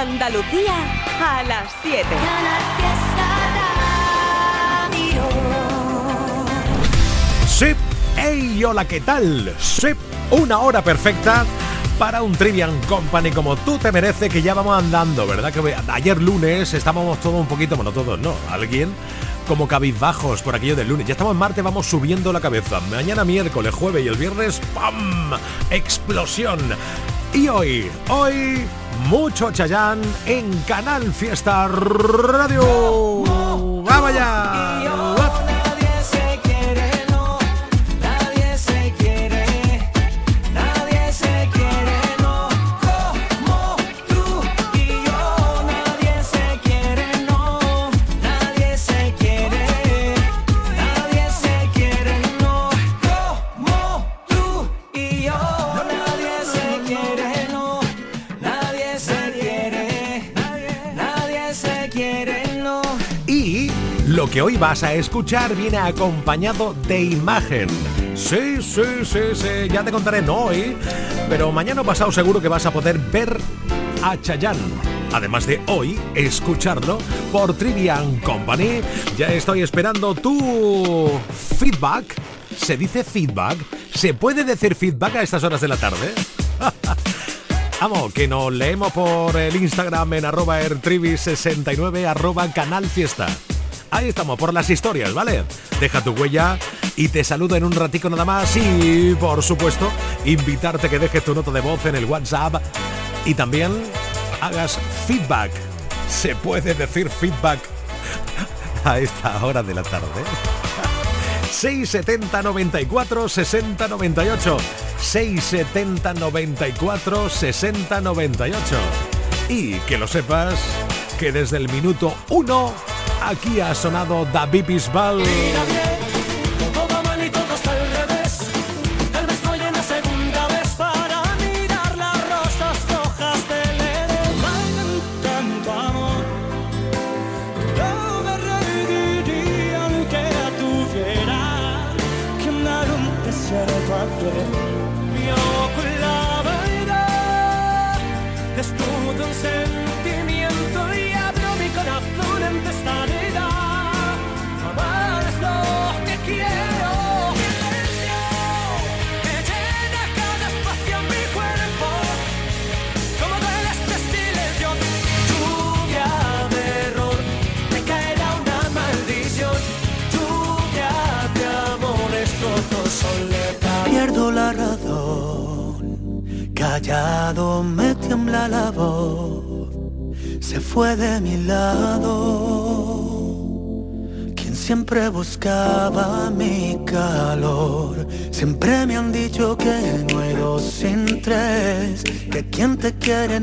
Andalucía a las 7. Sí, hey, hola, ¿qué tal? Sí, una hora perfecta para un Trivian Company como tú te mereces, que ya vamos andando, ¿verdad? Que ayer lunes estábamos todos un poquito, bueno, todos no, alguien como cabizbajos por aquello del lunes. Ya estamos en Marte, vamos subiendo la cabeza. Mañana miércoles, jueves y el viernes, ¡pam! Explosión. Y hoy, hoy, mucho Chayán en Canal Fiesta Radio. ¡Vamos! Que hoy vas a escuchar viene acompañado de imagen. Sí, sí, sí, sí, ya te contaré, no hoy, pero mañana pasado seguro que vas a poder ver a Chayanne. Además de hoy, escucharlo por Trivian Company. Ya estoy esperando tu feedback. ¿Se dice feedback? ¿Se puede decir feedback a estas horas de la tarde? Vamos, que nos leemos por el Instagram en arroba ertrivi69 arroba canal fiesta. Ahí estamos, por las historias, ¿vale? Deja tu huella y te saludo en un ratico nada más y, por supuesto, invitarte que dejes tu nota de voz en el WhatsApp y también hagas feedback. Se puede decir feedback a esta hora de la tarde. 670 94 60 98 670 94 60 98 y que lo sepas que desde el minuto 1 Aquí ha sonado David Bisbal. Buscaba mi calor, siempre me han dicho que no hay dos sin tres, que quien te quiere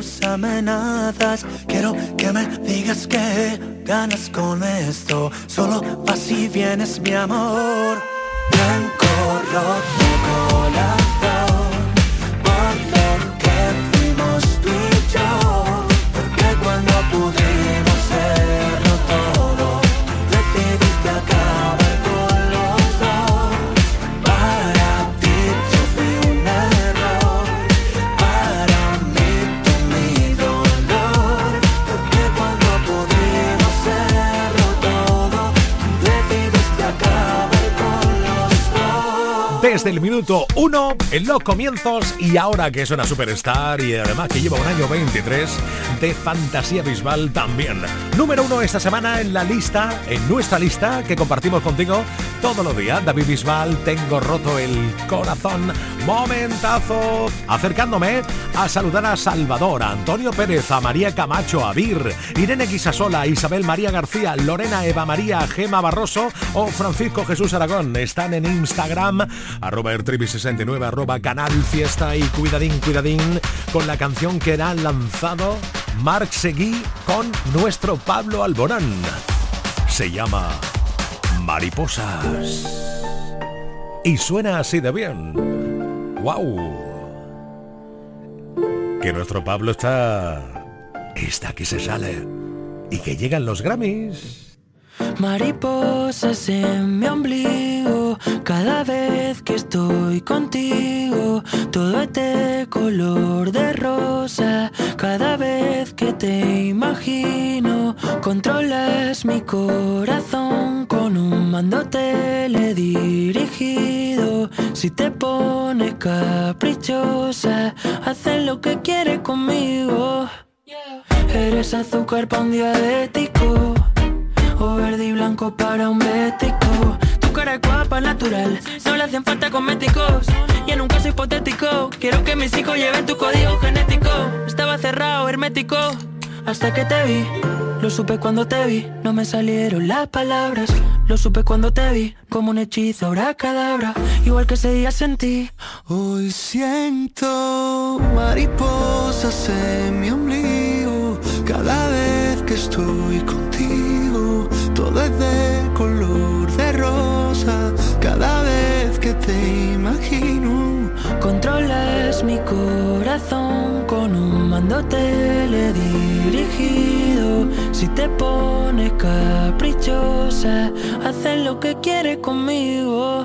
todas minuto 1 en los comienzos y ahora que es una superstar y además que lleva un año 23 de fantasía visual también. Número 1 esta semana en la lista, en nuestra lista que compartimos contigo todos los días. David Bisbal, tengo roto el corazón. Momentazo. Acercándome a saludar a Salvador, a Antonio Pérez, a María Camacho, a Vir, Irene Guisasola, Isabel María García, Lorena Eva María, Gema Barroso o Francisco Jesús Aragón. Están en Instagram, arroba ertribi69, arroba canal fiesta y cuidadín, cuidadín, con la canción que han lanzado Marc Seguí con nuestro Pablo Alborán. Se llama Mariposas. Y suena así de bien. ¡Wow! Que nuestro Pablo está... Está que se sale. Y que llegan los Grammys. Mariposas en mi ombligo, cada vez que estoy contigo, todo es de color de rosa, cada vez que te imagino, controlas mi corazón con un mando teledirigido, si te pones caprichosa, haces lo que quieres conmigo. Eres azúcar para un diabético blanco para un bético. Tu cara es guapa, natural, no le hacen falta cosméticos. Y en un caso hipotético, quiero que mis hijos lleven tu código genético. Estaba cerrado, hermético, hasta que te vi. Lo supe cuando te vi, no me salieron las palabras. Lo supe cuando te vi, como un hechizo, ahora cadabra. Igual que ese día sentí. Hoy siento mariposas en mi ombligo, cada vez que estoy contigo todo es color de rosa cada vez que te imagino. Controlas mi corazón con un mando teledirigido. Si te pones caprichosa, haces lo que quieres conmigo.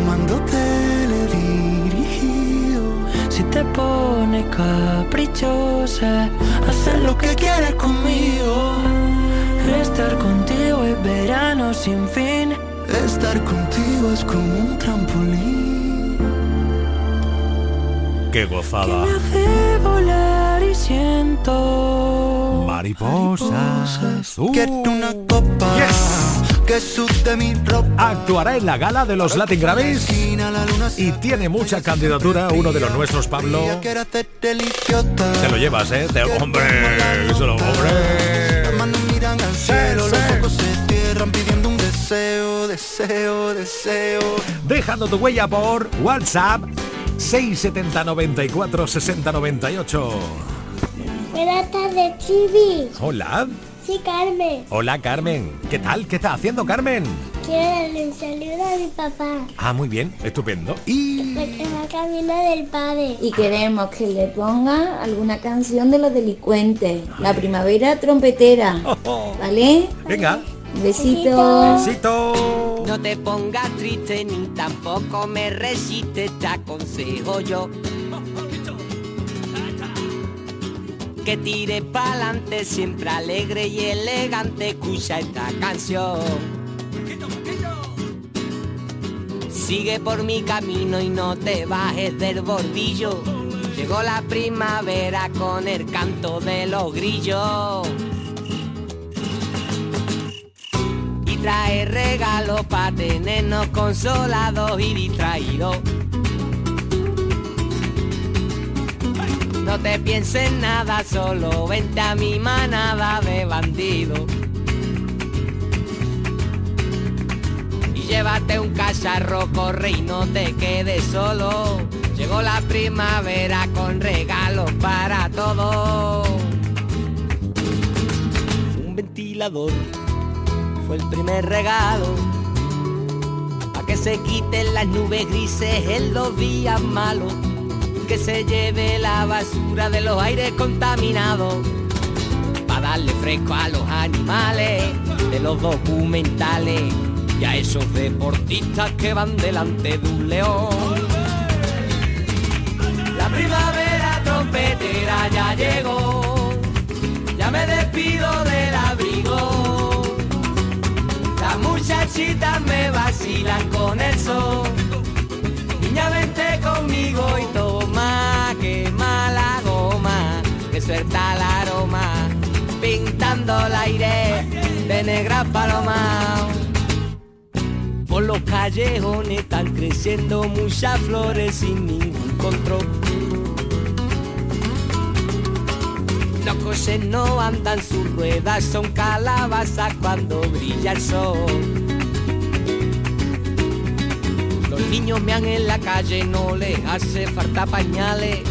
Pones caprichosa, hacer lo que quieres conmigo. Estar contigo es verano sin fin. Estar contigo es como un trampolín. ¡Qué Que gozada! me hace volar y siento Mariposas. Uh. Quiero una copa Yes. Que sude mi ropa. Actuará en la gala de los Latin Grammys y tiene mucha candidatura. Uno de los nuestros, Pablo. Te lo llevas, ¿eh? Te- ¡Hombre! ¡Solo, hombre! sí. deseo, deseo, deseo. Dejando tu huella por WhatsApp 670 94 60 98. Buenas tardes, Chibi. Hola. Carmen. Hola, Carmen. ¿Qué tal? ¿Qué está haciendo, Carmen? Quiero darle un saludo a mi papá. Ah, muy bien. Estupendo. Y... Porque va camino del padre. Y queremos que le ponga alguna canción de los delincuentes. La primavera trompetera. ¿Vale? Venga. Besito. Besito. No te pongas triste ni tampoco me resistes, te aconsejo yo. Que tire pa'lante, siempre alegre y elegante, escucha esta canción. Sigue por mi camino y no te bajes del bordillo. Llegó la primavera con el canto de los grillos. Y trae regalos para tenernos consolados y distraídos. No te pienses nada, solo vente a mi manada de bandidos. Y llévate un cacharro, corre y no te quedes solo. Llegó la primavera con regalos para todos. Un ventilador fue el primer regalo. Pa' que se quiten las nubes grises en los días malos. Que se lleve la basura de los aires contaminados. Pa' darle fresco a los animales de los documentales. Y a esos deportistas que van delante de un león. La primavera trompetera ya llegó, ya me despido del abrigo. Las muchachitas me vacilan con el sol. Niña, vente conmigo y toma, suelta el aroma, pintando el aire de negra paloma. Por los callejones están creciendo muchas flores sin ningún control. Los coches no andan sus ruedas, son calabazas cuando brilla el sol. Los niños mean en la calle, no les hace falta pañales.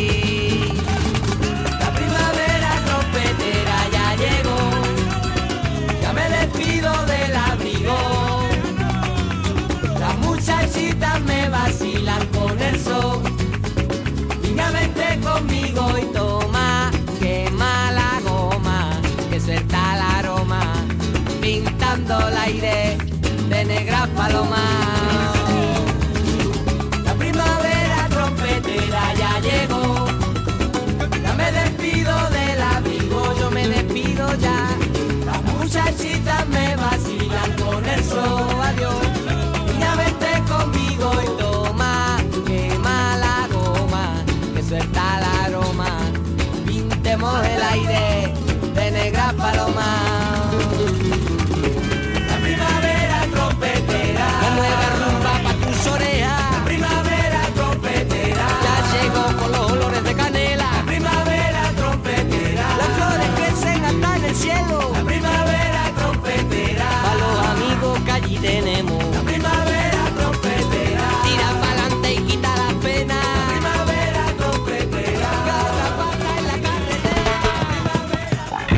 Conmigo y toma, quema la goma, que suelta el aroma, pintando el aire de negra paloma.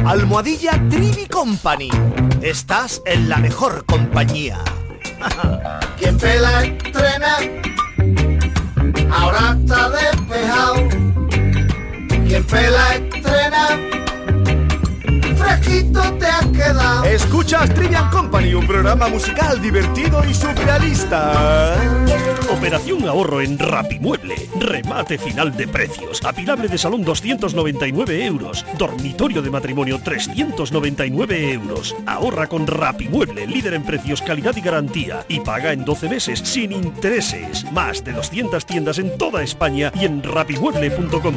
Almohadilla Trivi Company. Estás en la mejor compañía. Quien pela estrena, ahora está despejado. Quien pela estrena, fresquito te has quedado. Escuchas Trivian Company, un programa musical divertido y surrealista. Operación ahorro en Rapimueble. Remate final de precios. Apilable de salón 299 euros. Dormitorio de matrimonio 399 euros. Ahorra con Rapimueble, líder en precios, calidad y garantía. Y paga en 12 meses sin intereses. Más de 200 tiendas en toda España y en rapimueble.com.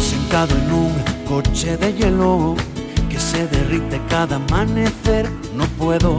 Sentado en un coche de hielo que se derrite cada amanecer. No puedo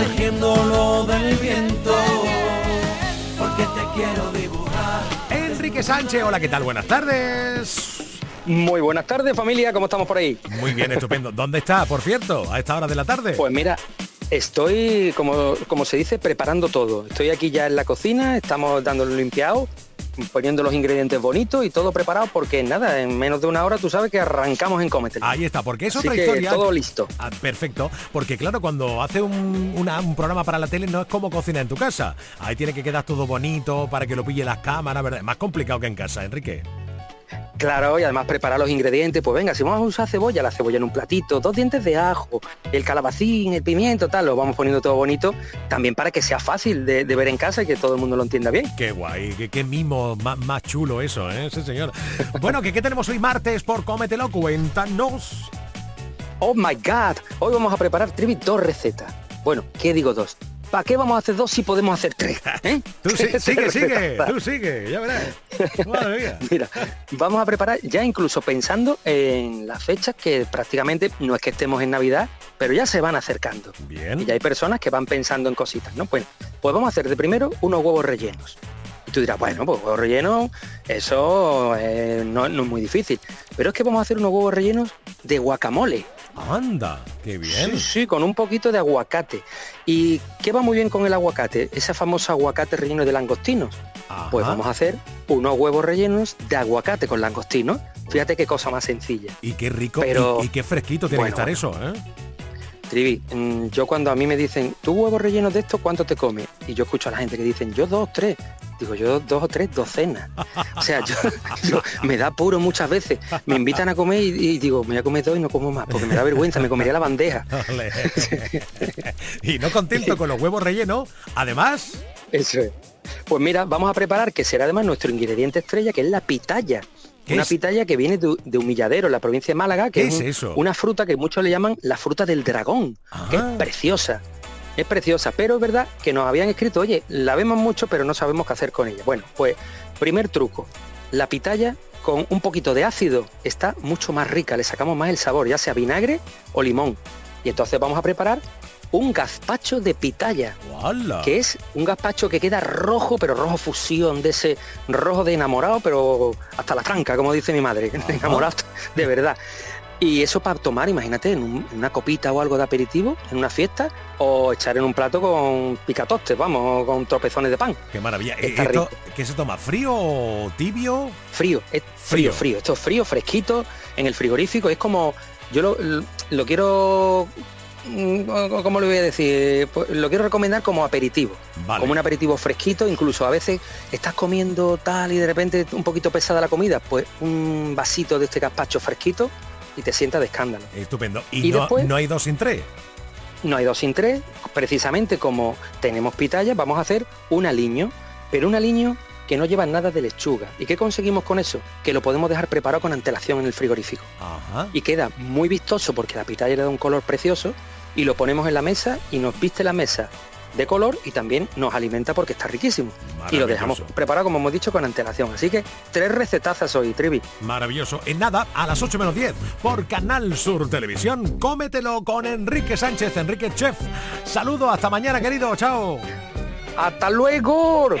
protegiéndolo del viento. Porque te quiero dibujar. Enrique Sánchez, hola, ¿qué tal? Buenas tardes. Muy buenas tardes familia, ¿cómo estamos por ahí? Muy bien, estupendo. ¿Dónde está, por cierto, a esta hora de la tarde? Pues mira, estoy, como, como se dice, preparando todo. Estoy aquí ya en la cocina, estamos dándolo limpiado, poniendo los ingredientes bonitos y todo preparado porque nada, en menos de una hora tú sabes que arrancamos en Cometer. Ahí está, porque es Así otra que historia. todo listo. Ah, perfecto, porque claro, cuando hace un, una- un programa para la tele no es como cocina en tu casa. Ahí tiene que quedar todo bonito para que lo pille las cámaras, ¿verdad? Es más complicado que en casa, Enrique. Claro, y además preparar los ingredientes, pues venga, si vamos a usar cebolla, la cebolla en un platito, dos dientes de ajo, el calabacín, el pimiento, tal, lo vamos poniendo todo bonito, también para que sea fácil de, de ver en casa y que todo el mundo lo entienda bien. Qué guay, qué, qué mimo más, más chulo eso, ¿eh? Sí, señor. Bueno, ¿qué, ¿qué tenemos hoy martes por Cómetelo? Cuéntanos. Oh my god, hoy vamos a preparar Trivi dos recetas. Bueno, ¿qué digo dos? ¿Para qué vamos a hacer dos si podemos hacer tres? ¿eh? Tú sí- sigue, sigue, tú sigue, ya verás. Madre mía. Mira, vamos a preparar ya incluso pensando en las fechas que prácticamente no es que estemos en Navidad, pero ya se van acercando. Bien. Y ya hay personas que van pensando en cositas, ¿no? Bueno, pues vamos a hacer de primero unos huevos rellenos. Y tú dirás, bueno, pues huevos rellenos, eso eh, no, no es muy difícil. Pero es que vamos a hacer unos huevos rellenos de guacamole. Anda, qué bien. Sí, sí, con un poquito de aguacate. ¿Y qué va muy bien con el aguacate? Esa famosa aguacate relleno de langostinos. Pues vamos a hacer unos huevos rellenos de aguacate con langostinos. Fíjate qué cosa más sencilla. Y qué rico Pero- y, y qué fresquito tiene Bueno, que estar eso, ¿eh? Trivi, mm, yo cuando a mí me dicen, ¿tú huevos rellenos de esto cuánto te comes? Y yo escucho a la gente que dicen, yo dos, tres. Digo, yo dos o tres docenas. O sea, yo, yo- me da puro muchas veces. Me invitan a comer y, y digo, me voy a comer dos y no como más, porque me da vergüenza, me comería la bandeja. Y no contento con los huevos rellenos, además, Eso es. Pues mira, vamos a preparar, que será además nuestro ingrediente estrella, que es la pitaya. ¿Qué Una es? pitaya que viene de, de Humilladero, la provincia de Málaga, que ¿Qué es, es un- eso? una fruta que muchos le llaman la fruta del dragón, que es Ah. preciosa. Es preciosa, pero es verdad que nos habían escrito, oye, la vemos mucho, pero no sabemos qué hacer con ella. Bueno, pues primer truco, la pitaya con un poquito de ácido está mucho más rica, le sacamos más el sabor, ya sea vinagre o limón. Y entonces vamos a preparar un gazpacho de pitaya, que es un gazpacho que queda rojo, pero rojo fusión, de ese rojo de enamorado, pero hasta la franca, como dice mi madre, enamorado de verdad. Y eso para tomar, imagínate, en, una copita o algo de aperitivo, en una fiesta, o echar en un plato con picatostes, vamos, con tropezones de pan. Qué maravilla. ¿Esto, ¿Qué se toma? ¿Frío o tibio? Frío, es frío, frío. Esto es frío, fresquito, en el frigorífico. Es como, yo lo, lo quiero ¿cómo le voy a decir? Pues lo quiero recomendar como aperitivo. Como un aperitivo fresquito, incluso a veces estás comiendo tal y de repente un poquito pesada la comida, pues un vasito de este gazpacho fresquito y te sienta de escándalo. Estupendo. ¿Y, no, no hay dos sin tres? No hay dos sin tres. Precisamente como tenemos pitaya, vamos a hacer un aliño, pero un aliño que no lleva nada de lechuga. ¿Y qué conseguimos con eso? Que lo podemos dejar preparado con antelación en el frigorífico. Y queda muy vistoso porque la pitaya le da un color precioso y lo ponemos en la mesa y nos viste la mesa de color y también nos alimenta porque está riquísimo. Y lo dejamos preparado, como hemos dicho, con antelación. Así que tres recetazas hoy, Trivi. Maravilloso. En nada, a las 8 menos 10, por Canal Sur Televisión, cómetelo con Enrique Sánchez, Enrique Chef. Saludo, hasta mañana, querido. Chao. Hasta luego.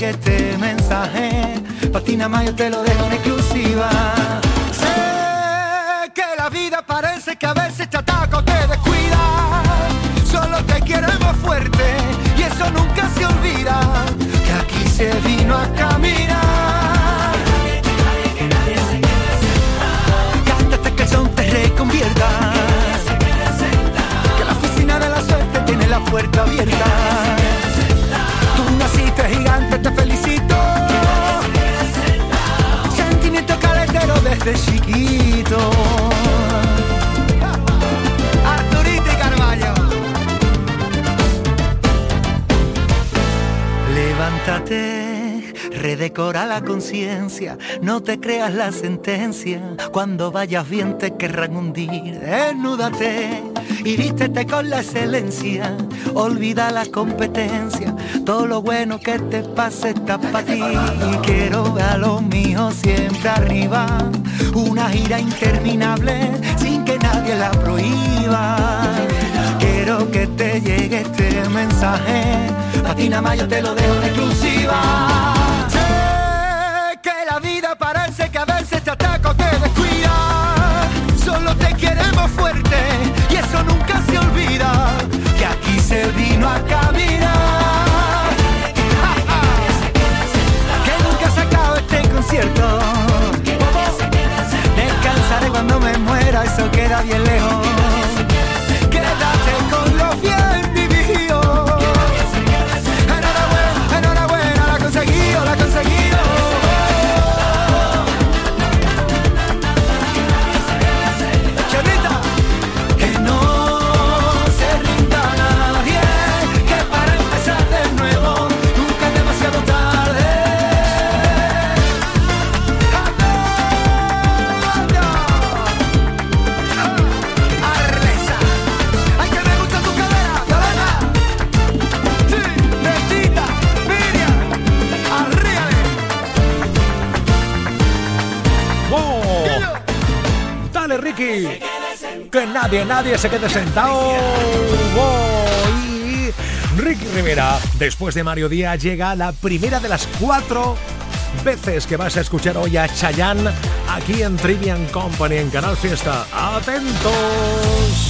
llegue este mensaje, patina más yo te lo dejo en exclusiva. Sé que la vida parece que a veces te ataca o te descuida. Solo te queremos fuerte y eso nunca se olvida. Que aquí se vino a caminar. Cántate que el son te reconvierta. Que la oficina de la suerte tiene la puerta abierta. Desde chiquito. Arturito y Carballo. Levántate, redecora la conciencia, no te creas la sentencia, cuando vayas bien te querrán hundir, desnúdate y vístete con la excelencia, olvida la competencia, todo lo bueno que te pase está para ti. Y quiero ver a los míos siempre arriba, una gira interminable sin que nadie la prohíba. Quiero que te llegue este mensaje, a ti nada más yo te lo dejo en exclusiva. Sé que la vida parece que a veces te ataca o te descuida, solo te queremos fuerte y eso nunca se olvida, que aquí se vino a caminar. Que nunca se acabe este concierto. Descansaré cuando me muera, eso queda bien lejos. Nadie, nadie se quede sentado. Y Ricky Rivera, después de Mario Díaz, llega la primera de las cuatro veces que vas a escuchar hoy a Chayanne aquí en Trivian Company en Canal Fiesta. ¡Atentos!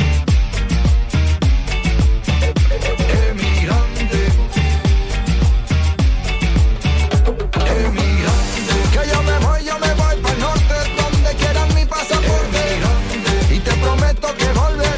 que volveré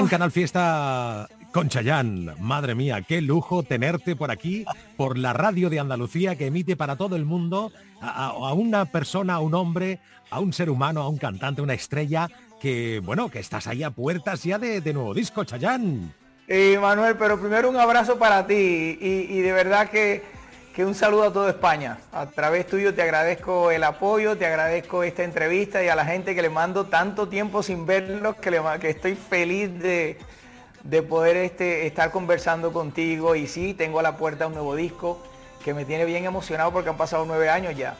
en Canal Fiesta con Chayán, madre mía, qué lujo tenerte por aquí, por la radio de Andalucía que emite para todo el mundo a, una persona, a un hombre, a un ser humano, a un cantante, una estrella, que bueno, que estás ahí a puertas ya de, de nuevo disco, Chayán. Y Manuel, pero primero un abrazo para ti y de verdad que, que un saludo a toda España. A través tuyo te agradezco el apoyo, te agradezco esta entrevista y a la gente que le mando tanto tiempo sin verlos que, estoy feliz de, de poder este, estar conversando contigo y sí, tengo a la puerta un nuevo disco que me tiene bien emocionado porque han pasado nueve años ya.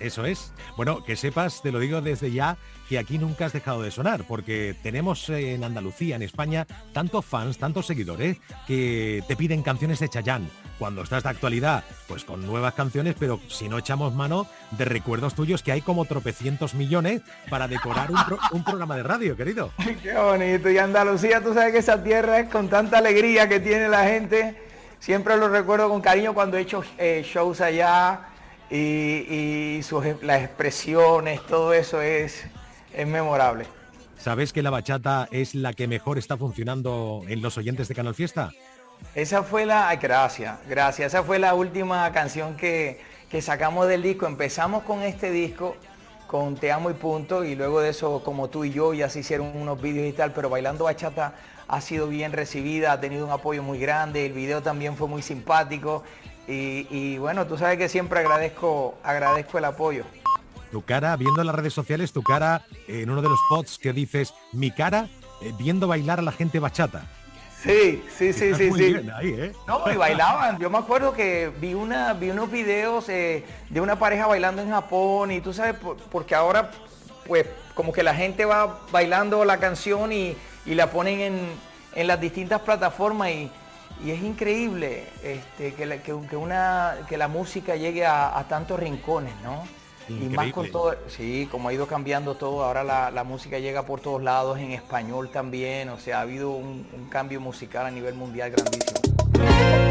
Eso es. Bueno, que sepas, te lo digo desde ya, que aquí nunca has dejado de sonar, porque tenemos eh, en Andalucía, en España, tantos fans, tantos seguidores, que te piden canciones de Chayán. Cuando estás de actualidad, pues con nuevas canciones, pero si no echamos mano de recuerdos tuyos, que hay como tropecientos millones para decorar un, pro- un programa de radio, querido. Qué bonito. Y Andalucía, tú sabes que esa tierra es con tanta alegría que tiene la gente. Siempre lo recuerdo con cariño cuando he hecho eh, shows allá y, y sus, las expresiones, todo eso es, es memorable. ¿Sabes que la bachata es la que mejor está funcionando en los oyentes de Canal Fiesta? Esa fue la, ay, gracias, gracias. Esa fue la última canción que, que sacamos del disco. Empezamos con este disco, con Te amo y punto, y luego de eso, como tú y yo, ya se hicieron unos vídeos y tal, pero Bailando Bachata ha sido bien recibida, ha tenido un apoyo muy grande, el video también fue muy simpático, y, bueno, tú sabes que siempre agradezco, agradezco el apoyo. Tu cara, viendo en las redes sociales, tu cara en uno de los spots que dices, mi cara, eh, viendo bailar a la gente bachata. Sí, sí, sí, sí, sí. ahí, ¿eh? No, y bailaban. Yo me acuerdo que vi una, vi unos videos eh, de una pareja bailando en Japón y tú sabes, por- porque ahora, pues, como que la gente va bailando la canción y, y la ponen en, en las distintas plataformas y, y es increíble este, que, la, que, que una, que la música llegue a, a tantos rincones, ¿no? Y más con todo, sí, como ha ido cambiando todo, ahora la, la música llega por todos lados, en español también, o sea, ha habido un, un cambio musical a nivel mundial grandísimo.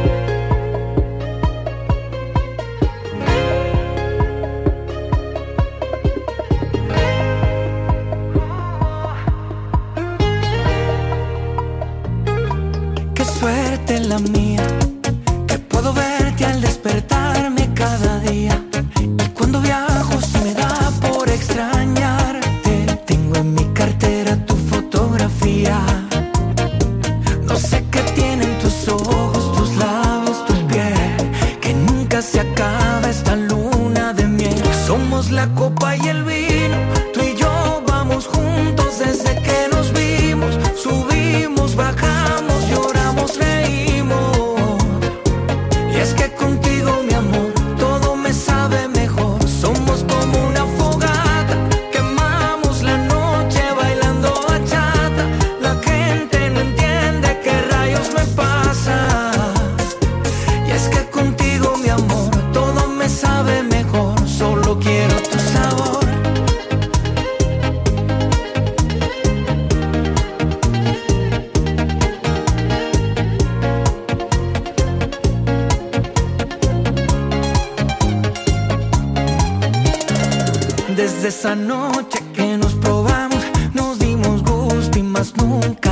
Desde esa noche que nos probamos, nos dimos gusto y más nunca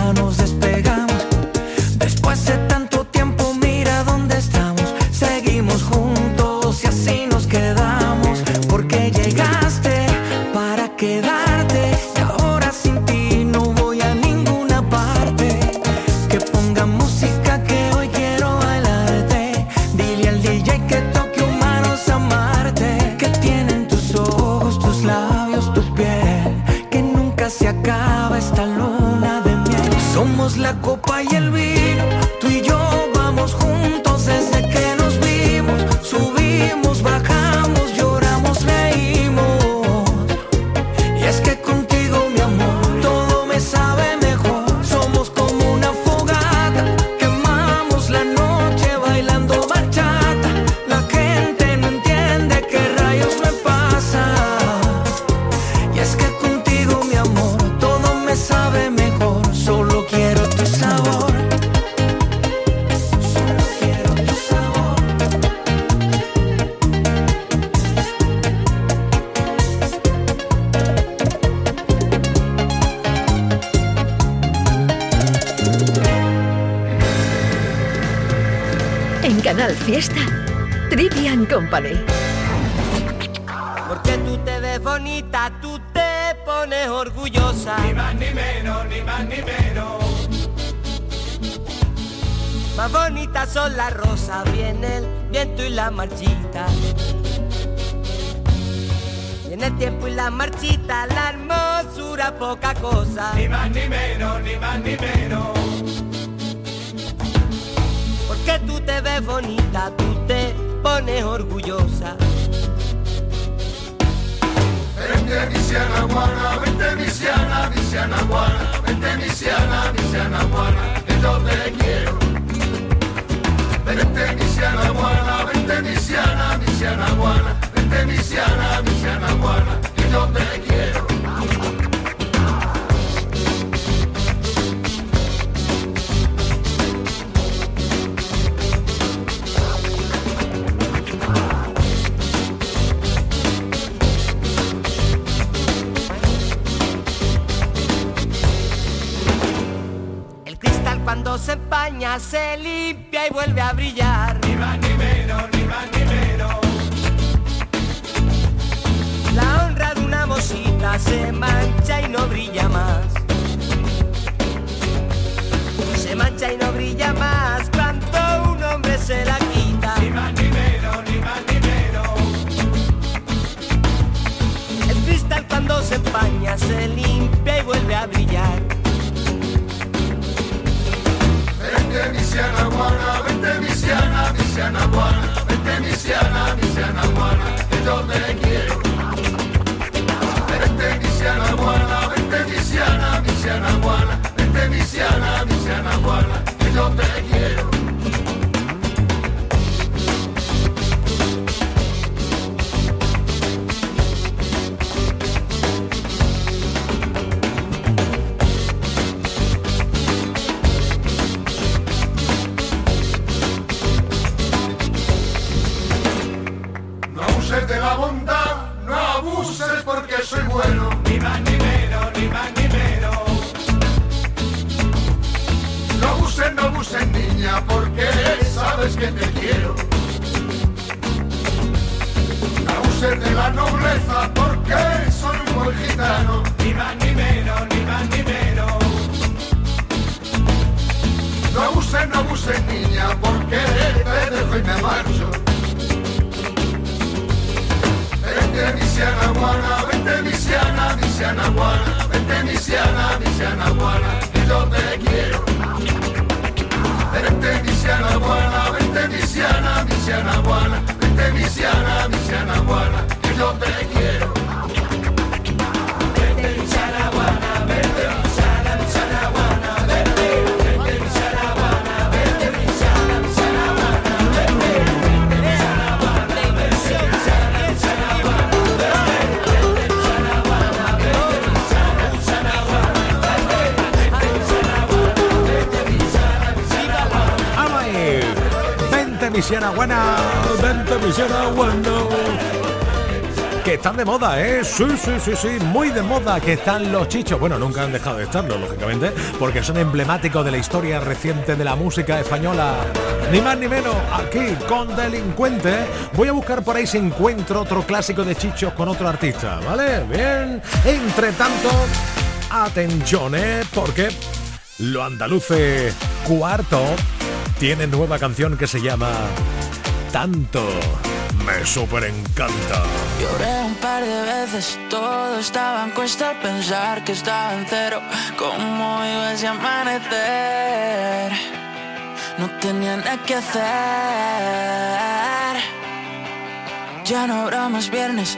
más ni menos. Porque tú te ves bonita, tú te pones orgullosa. Vente misiana guana, vente misiana, misiana guana, vente misiana, misiana guana, que yo te quiero. Vente misiana guana, vente misiana, misiana guana, vente misiana, misiana guana, que yo te quiero. Cuando se empaña se limpia y vuelve a brillar. Ni más ni menos, ni más ni menos. La honra de una mosita se mancha y no brilla más. Se mancha y no brilla más cuando un hombre se la quita. Ni más ni menos, ni más ni menos. El cristal cuando se empaña se limpia y vuelve a brillar. vente misiana guana, vente misiana, misiana guana, vente misiana, misiana guana, que yo te quiero. Vente misiana guana, vente misiana, misiana guana, vente misiana, misiana guana, que yo te quiero. ser porque soy bueno. Ni más ni menos, ni más ni menos. No buses, no buses, niña, porque sabes que te quiero. No buses de la nobleza, porque soy un buen gitano. Ni más ni menos, ni más ni menos. No buses, no buses, niña, porque te dejo y me marcho. Vente misiana guana, vente misiana, misiana guana, vente misiana, misiana guana, que yo te quiero. Vente misiana guana, vente misiana, misiana guana, vente misiana, misiana guana, que yo te quiero. Vente misiana guana, misiana buena, vente misiana buena. Que están de moda, ¿eh? Sí, sí, sí, sí, muy de moda que están los chichos. Bueno, nunca han dejado de estarlo, lógicamente, porque son emblemáticos de la historia reciente de la música española. Ni más ni menos, aquí con Delincuente. Voy a buscar por ahí si encuentro otro clásico de chichos con otro artista, ¿vale? Bien. Entre tanto, atención, ¿eh? Porque lo andaluce cuarto tiene nueva canción que se llama Tanto. Me super encanta. Lloré un par de veces, todo estaba en cuesta pensar que estaba en cero. ¿Cómo iba ese amanecer? No tenía nada que hacer. Ya no habrá más viernes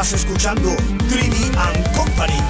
estás escuchando Trivi and Company.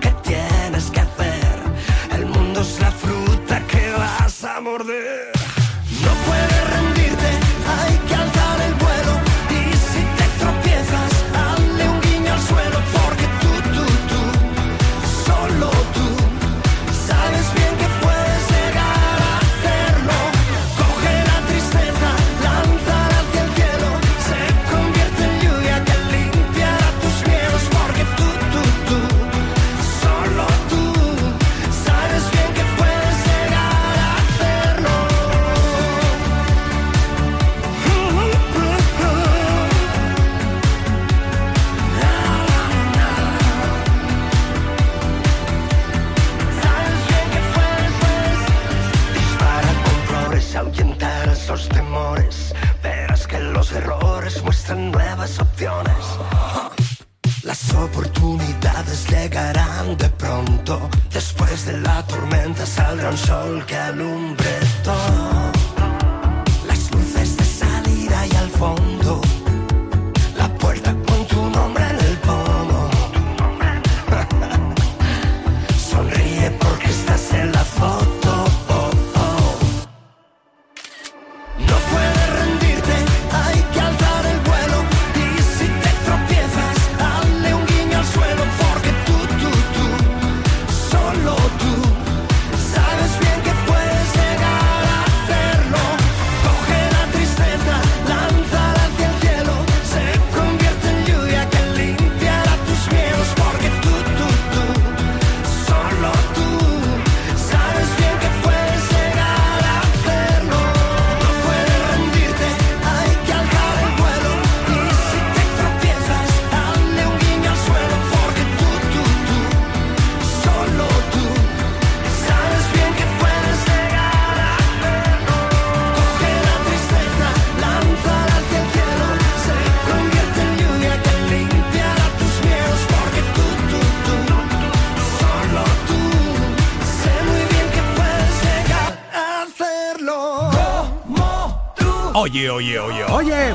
Oye, oye, oye, oye.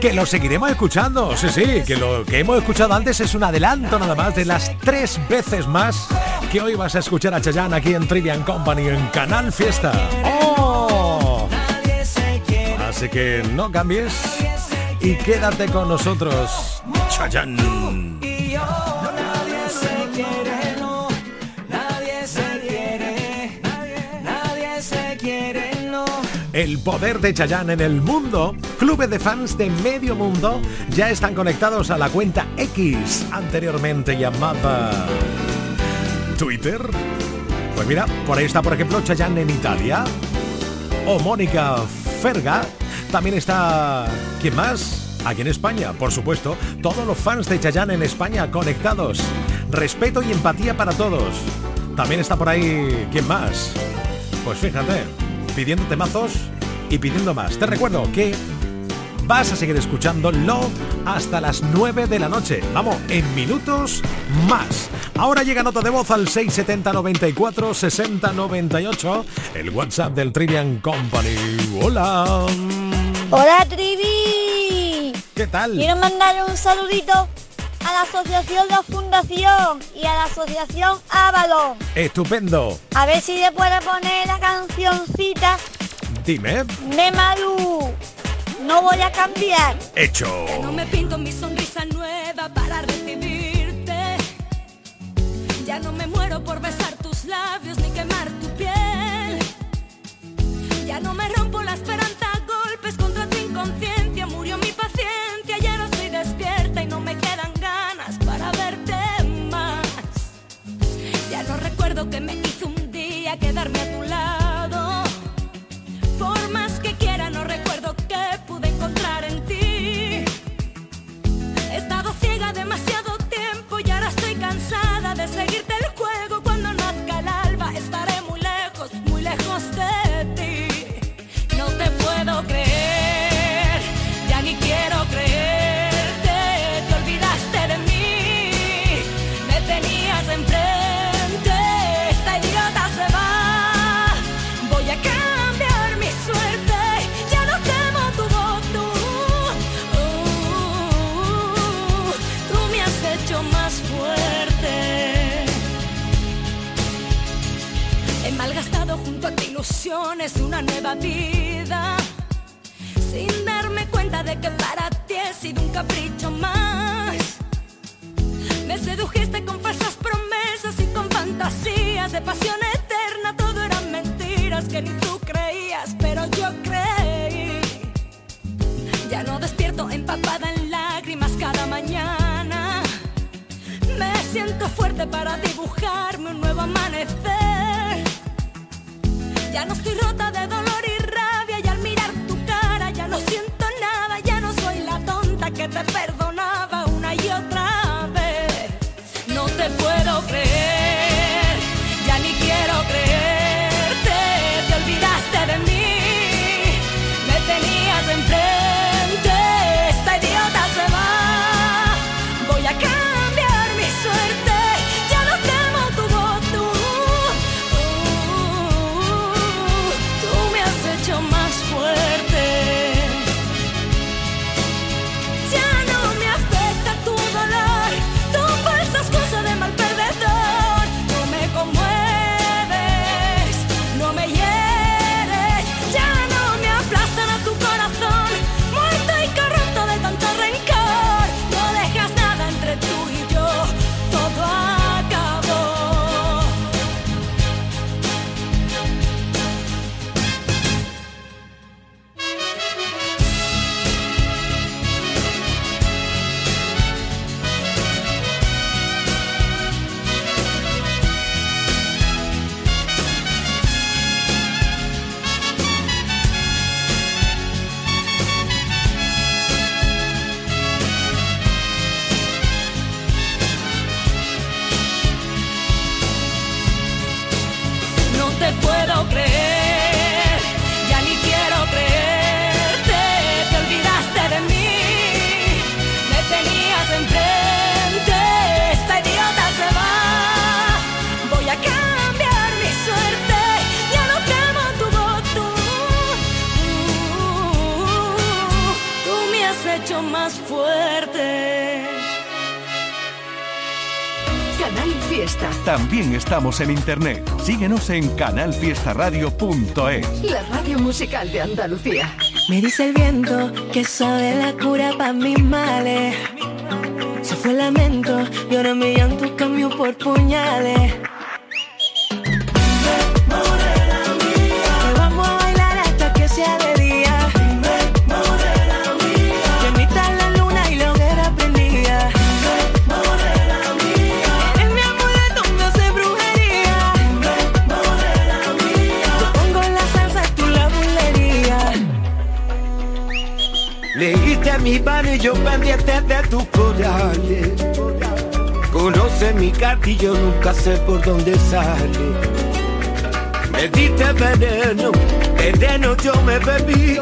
Que lo seguiremos escuchando. Sí, sí, que lo que hemos escuchado antes es un adelanto nada más de las tres veces más que hoy vas a escuchar a Chayanne aquí en Trivian Company en Canal Fiesta. ¡Oh! Así que no cambies y quédate con nosotros, Chayanne. El poder de Chayanne en el mundo. Clubes de fans de medio mundo ya están conectados a la cuenta X, anteriormente llamada Twitter. Pues mira, por ahí está, por ejemplo, Chayanne en Italia. O Mónica Ferga. También está... ¿Quién más? Aquí en España, por supuesto. Todos los fans de Chayanne en España conectados. Respeto y empatía para todos. También está por ahí... ¿Quién más? Pues fíjate, pidiendo temazos y pidiendo más. Te recuerdo que vas a seguir escuchándolo hasta las 9 de la noche. Vamos, en minutos más. Ahora llega nota de voz al 670 94 60 98, el WhatsApp del Trivian Company. Hola. Hola Trivi. ¿Qué tal? Quiero mandar un saludito a la Asociación La Fundación y a la Asociación Avalon. Estupendo. A ver si le puede poner la cancioncita Dime. de Malú. No voy a cambiar. Hecho. No me pinto mi sonrisa nueva para recibirte. Ya no me muero por besar tus labios ni quemar tu piel. Ya no me rompo la esperanza a golpes contra tu inconsciencia. Recuerdo que me de una nueva vida. Sin darme cuenta de que para ti he sido un capricho más. Me sedujiste con falsas promesas y con fantasías de pasión eterna. Todo eran mentiras que ni tú creías, pero yo creí. Ya no despierto empapada en lágrimas cada mañana. Me siento fuerte para dibujarme un nuevo amanecer. Ya no estoy rota de dolor y rabia y al mirar tu cara ya no siento nada. Ya no soy la tonta que te perdonaba Fiesta. También estamos en internet. Síguenos en canalfiestaradio.es. La radio musical de Andalucía. Me dice el viento que sabe la cura para mis males. Se fue el lamento y ahora mi llanto cambió por puñales. Mi mano y yo pendiente de tus corales. Conoce mi cartillo, nunca sé por dónde sale. Me diste veneno, veneno yo me bebí.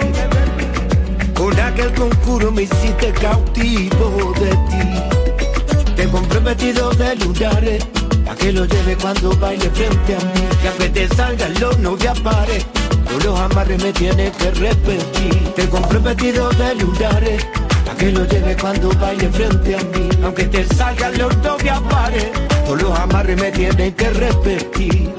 Con aquel concurso me hiciste cautivo de ti. Te compré vestido de lunares, pa' que lo lleve cuando baile frente a mí. Que te salga el horno ya pare, los amarres me tienes que repetir. Te compré vestido de lunares, que lo lleve cuando baile frente a mí. Aunque te salga el horno ya pare, todos los amarres me tienes que repetir.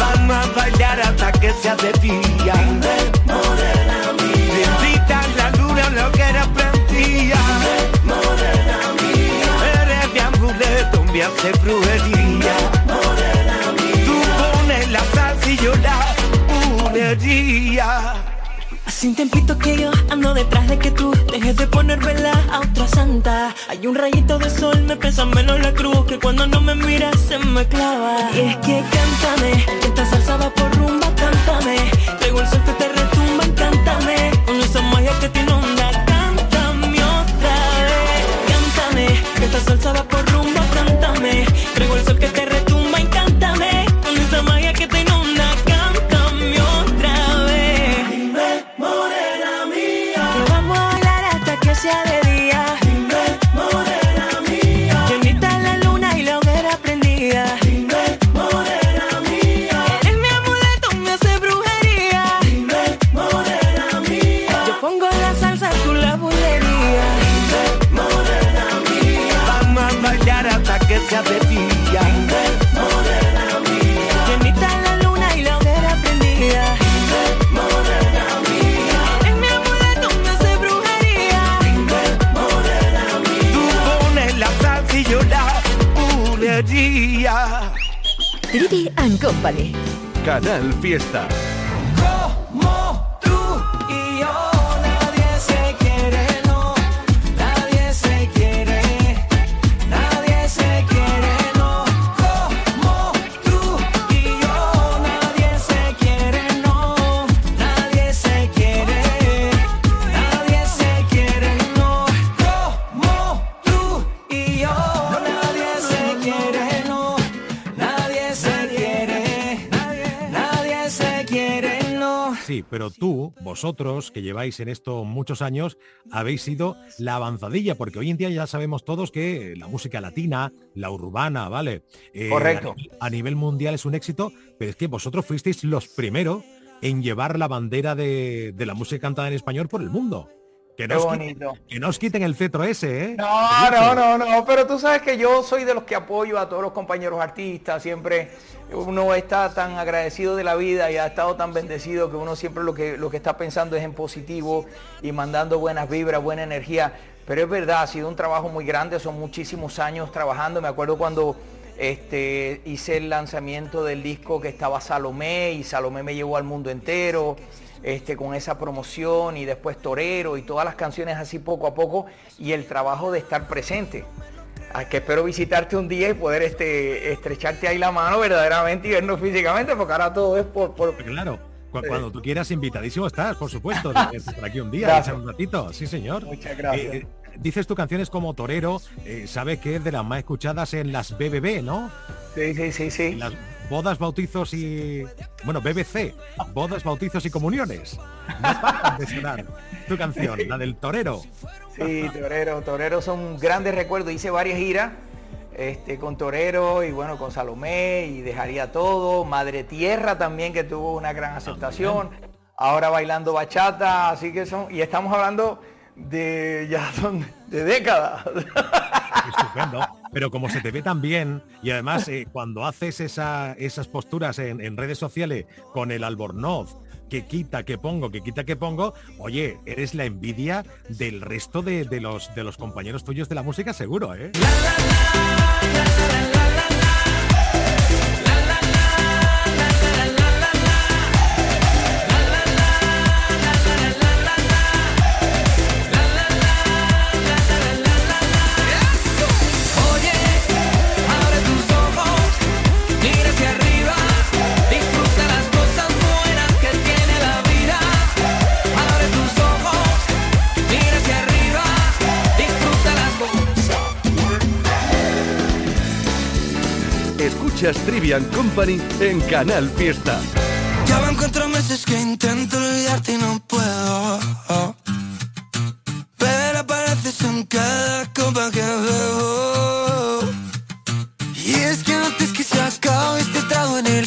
Vamos a bailar hasta que sea de día. morena mía. Bendita la luna, lo que era prendía. morena mía. Eres mi amuleto, me hace brujería. Hace un tiempito que yo ando detrás de que tú dejes de poner vela a otra santa. Hay un rayito de sol, me pesa menos la cruz que cuando no me miras se me clava. Y es que cántame, esta salsa vosotros, que lleváis en esto muchos años, habéis sido la avanzadilla, porque hoy en día ya sabemos todos que la música latina, la urbana, ¿vale? Eh, Correcto. A, a nivel mundial es un éxito, pero es que vosotros fuisteis los primeros en llevar la bandera de, de la música cantada en español por el mundo. Que no, bonito. quiten, que no os quiten el cetro ese, ¿eh? No, no, no, no, pero tú sabes que yo soy de los que apoyo a todos los compañeros artistas, siempre uno está tan agradecido de la vida y ha estado tan bendecido que uno siempre lo que, lo que está pensando es en positivo y mandando buenas vibras, buena energía, pero es verdad, ha sido un trabajo muy grande, son muchísimos años trabajando, me acuerdo cuando este, hice el lanzamiento del disco que estaba Salomé y Salomé me llevó al mundo entero este, con esa promoción y después Torero y todas las canciones así poco a poco y el trabajo de estar presente. A que espero visitarte un día y poder este, estrecharte ahí la mano verdaderamente y vernos físicamente, porque ahora todo es por... por Claro. Cuando tú quieras, invitadísimo estás, por supuesto, por aquí un día, echar un ratito, sí señor. Muchas gracias. Eh, eh, dices tú canciones como Torero, eh, sabes que es de las más escuchadas en las BBB, ¿no? Sí, sí, sí, sí. Las bodas, bautizos y... Bueno, BBC, bodas, bautizos y comuniones. No de sonar tu canción, la del Torero. Sí, Torero, Torero son grandes recuerdos. Hice varias giras este, con Torero y bueno, con Salomé y dejaría todo. Madre Tierra también que tuvo una gran aceptación. Ahora bailando bachata, así que son, y estamos hablando de ya son de décadas. Estupendo. Pero como se te ve tan bien y además eh, cuando haces esa- esas posturas en, en redes sociales con el albornoz, que quita, que pongo, que quita, que pongo, oye, eres la envidia del resto de, de los, de los compañeros tuyos de la música, seguro, ¿eh? Escuchas Trivian Company en Canal Fiesta. Ya van cuatro meses que intento olvidarte y no puedo. Pero apareces en cada copa que bebo. Y es que antes que se acabe este trago en el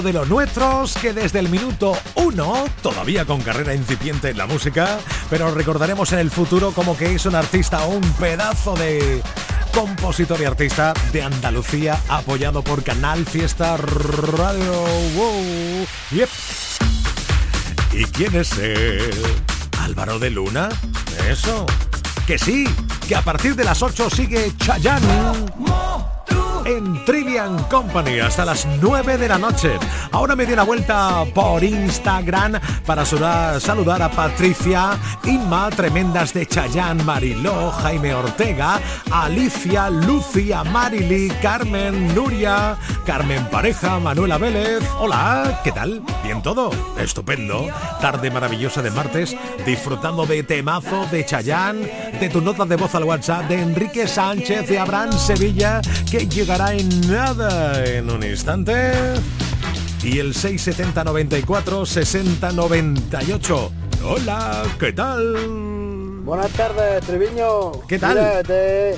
De los nuestros que desde el minuto uno, todavía con carrera incipiente en la música, pero recordaremos en el futuro como que es un artista, un pedazo de compositor y artista de Andalucía, apoyado por Canal Fiesta Radio. Wow. ¿Y quién es él? ¿Álvaro de Luna? Eso. Que sí, que a partir de las 8 sigue Chayanne en Trivian Company hasta las 9 de la noche. Ahora me di una vuelta por Instagram para saludar, a Patricia, Inma, tremendas de Chayán, Mariló, Jaime Ortega, Alicia, Lucia, Marily, Carmen, Nuria, Carmen Pareja, Manuela Vélez. Hola, ¿qué tal? ¿Bien todo? Estupendo. Tarde maravillosa de martes, disfrutando de temazo de Chayán, de tu nota de voz al WhatsApp de Enrique Sánchez de Abraham Sevilla, que llegará en nada en un instante. Y el 670 94 60 98. Hola, ¿qué tal? Buenas tardes, Triviño. ¿Qué tal? Mira, te-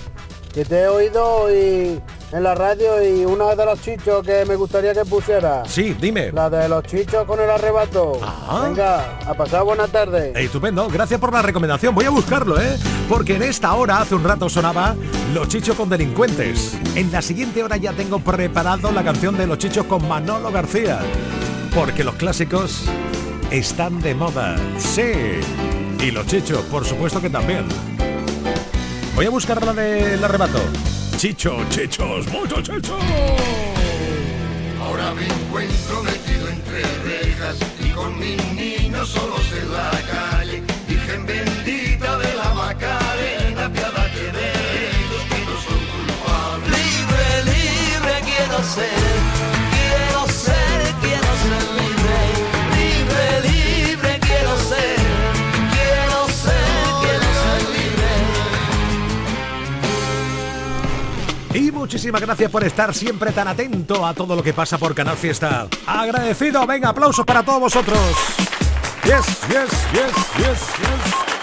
que te he oído y en la radio y una de los chichos que me gustaría que pusiera. Sí, dime. La de los chichos con el arrebato. Venga, a pasar buena tarde. Estupendo, gracias por la recomendación. Voy a buscarlo, ¿eh? Porque en esta hora, hace un rato sonaba Los Chichos con Delincuentes. En la siguiente hora ya tengo preparado la canción de Los Chichos con Manolo García. Porque los clásicos están de moda. Sí. Y los Chichos, por supuesto que también. Voy a buscar la del arrebato. Chicho, chichos, mucho chicho. Ahora me encuentro metido entre rejas y con mis niños solos en la calle. Muchísimas gracias por estar siempre tan atento a todo lo que pasa por Canal Fiesta. Agradecido, venga, aplausos para todos vosotros. Yes, yes, yes, yes, yes.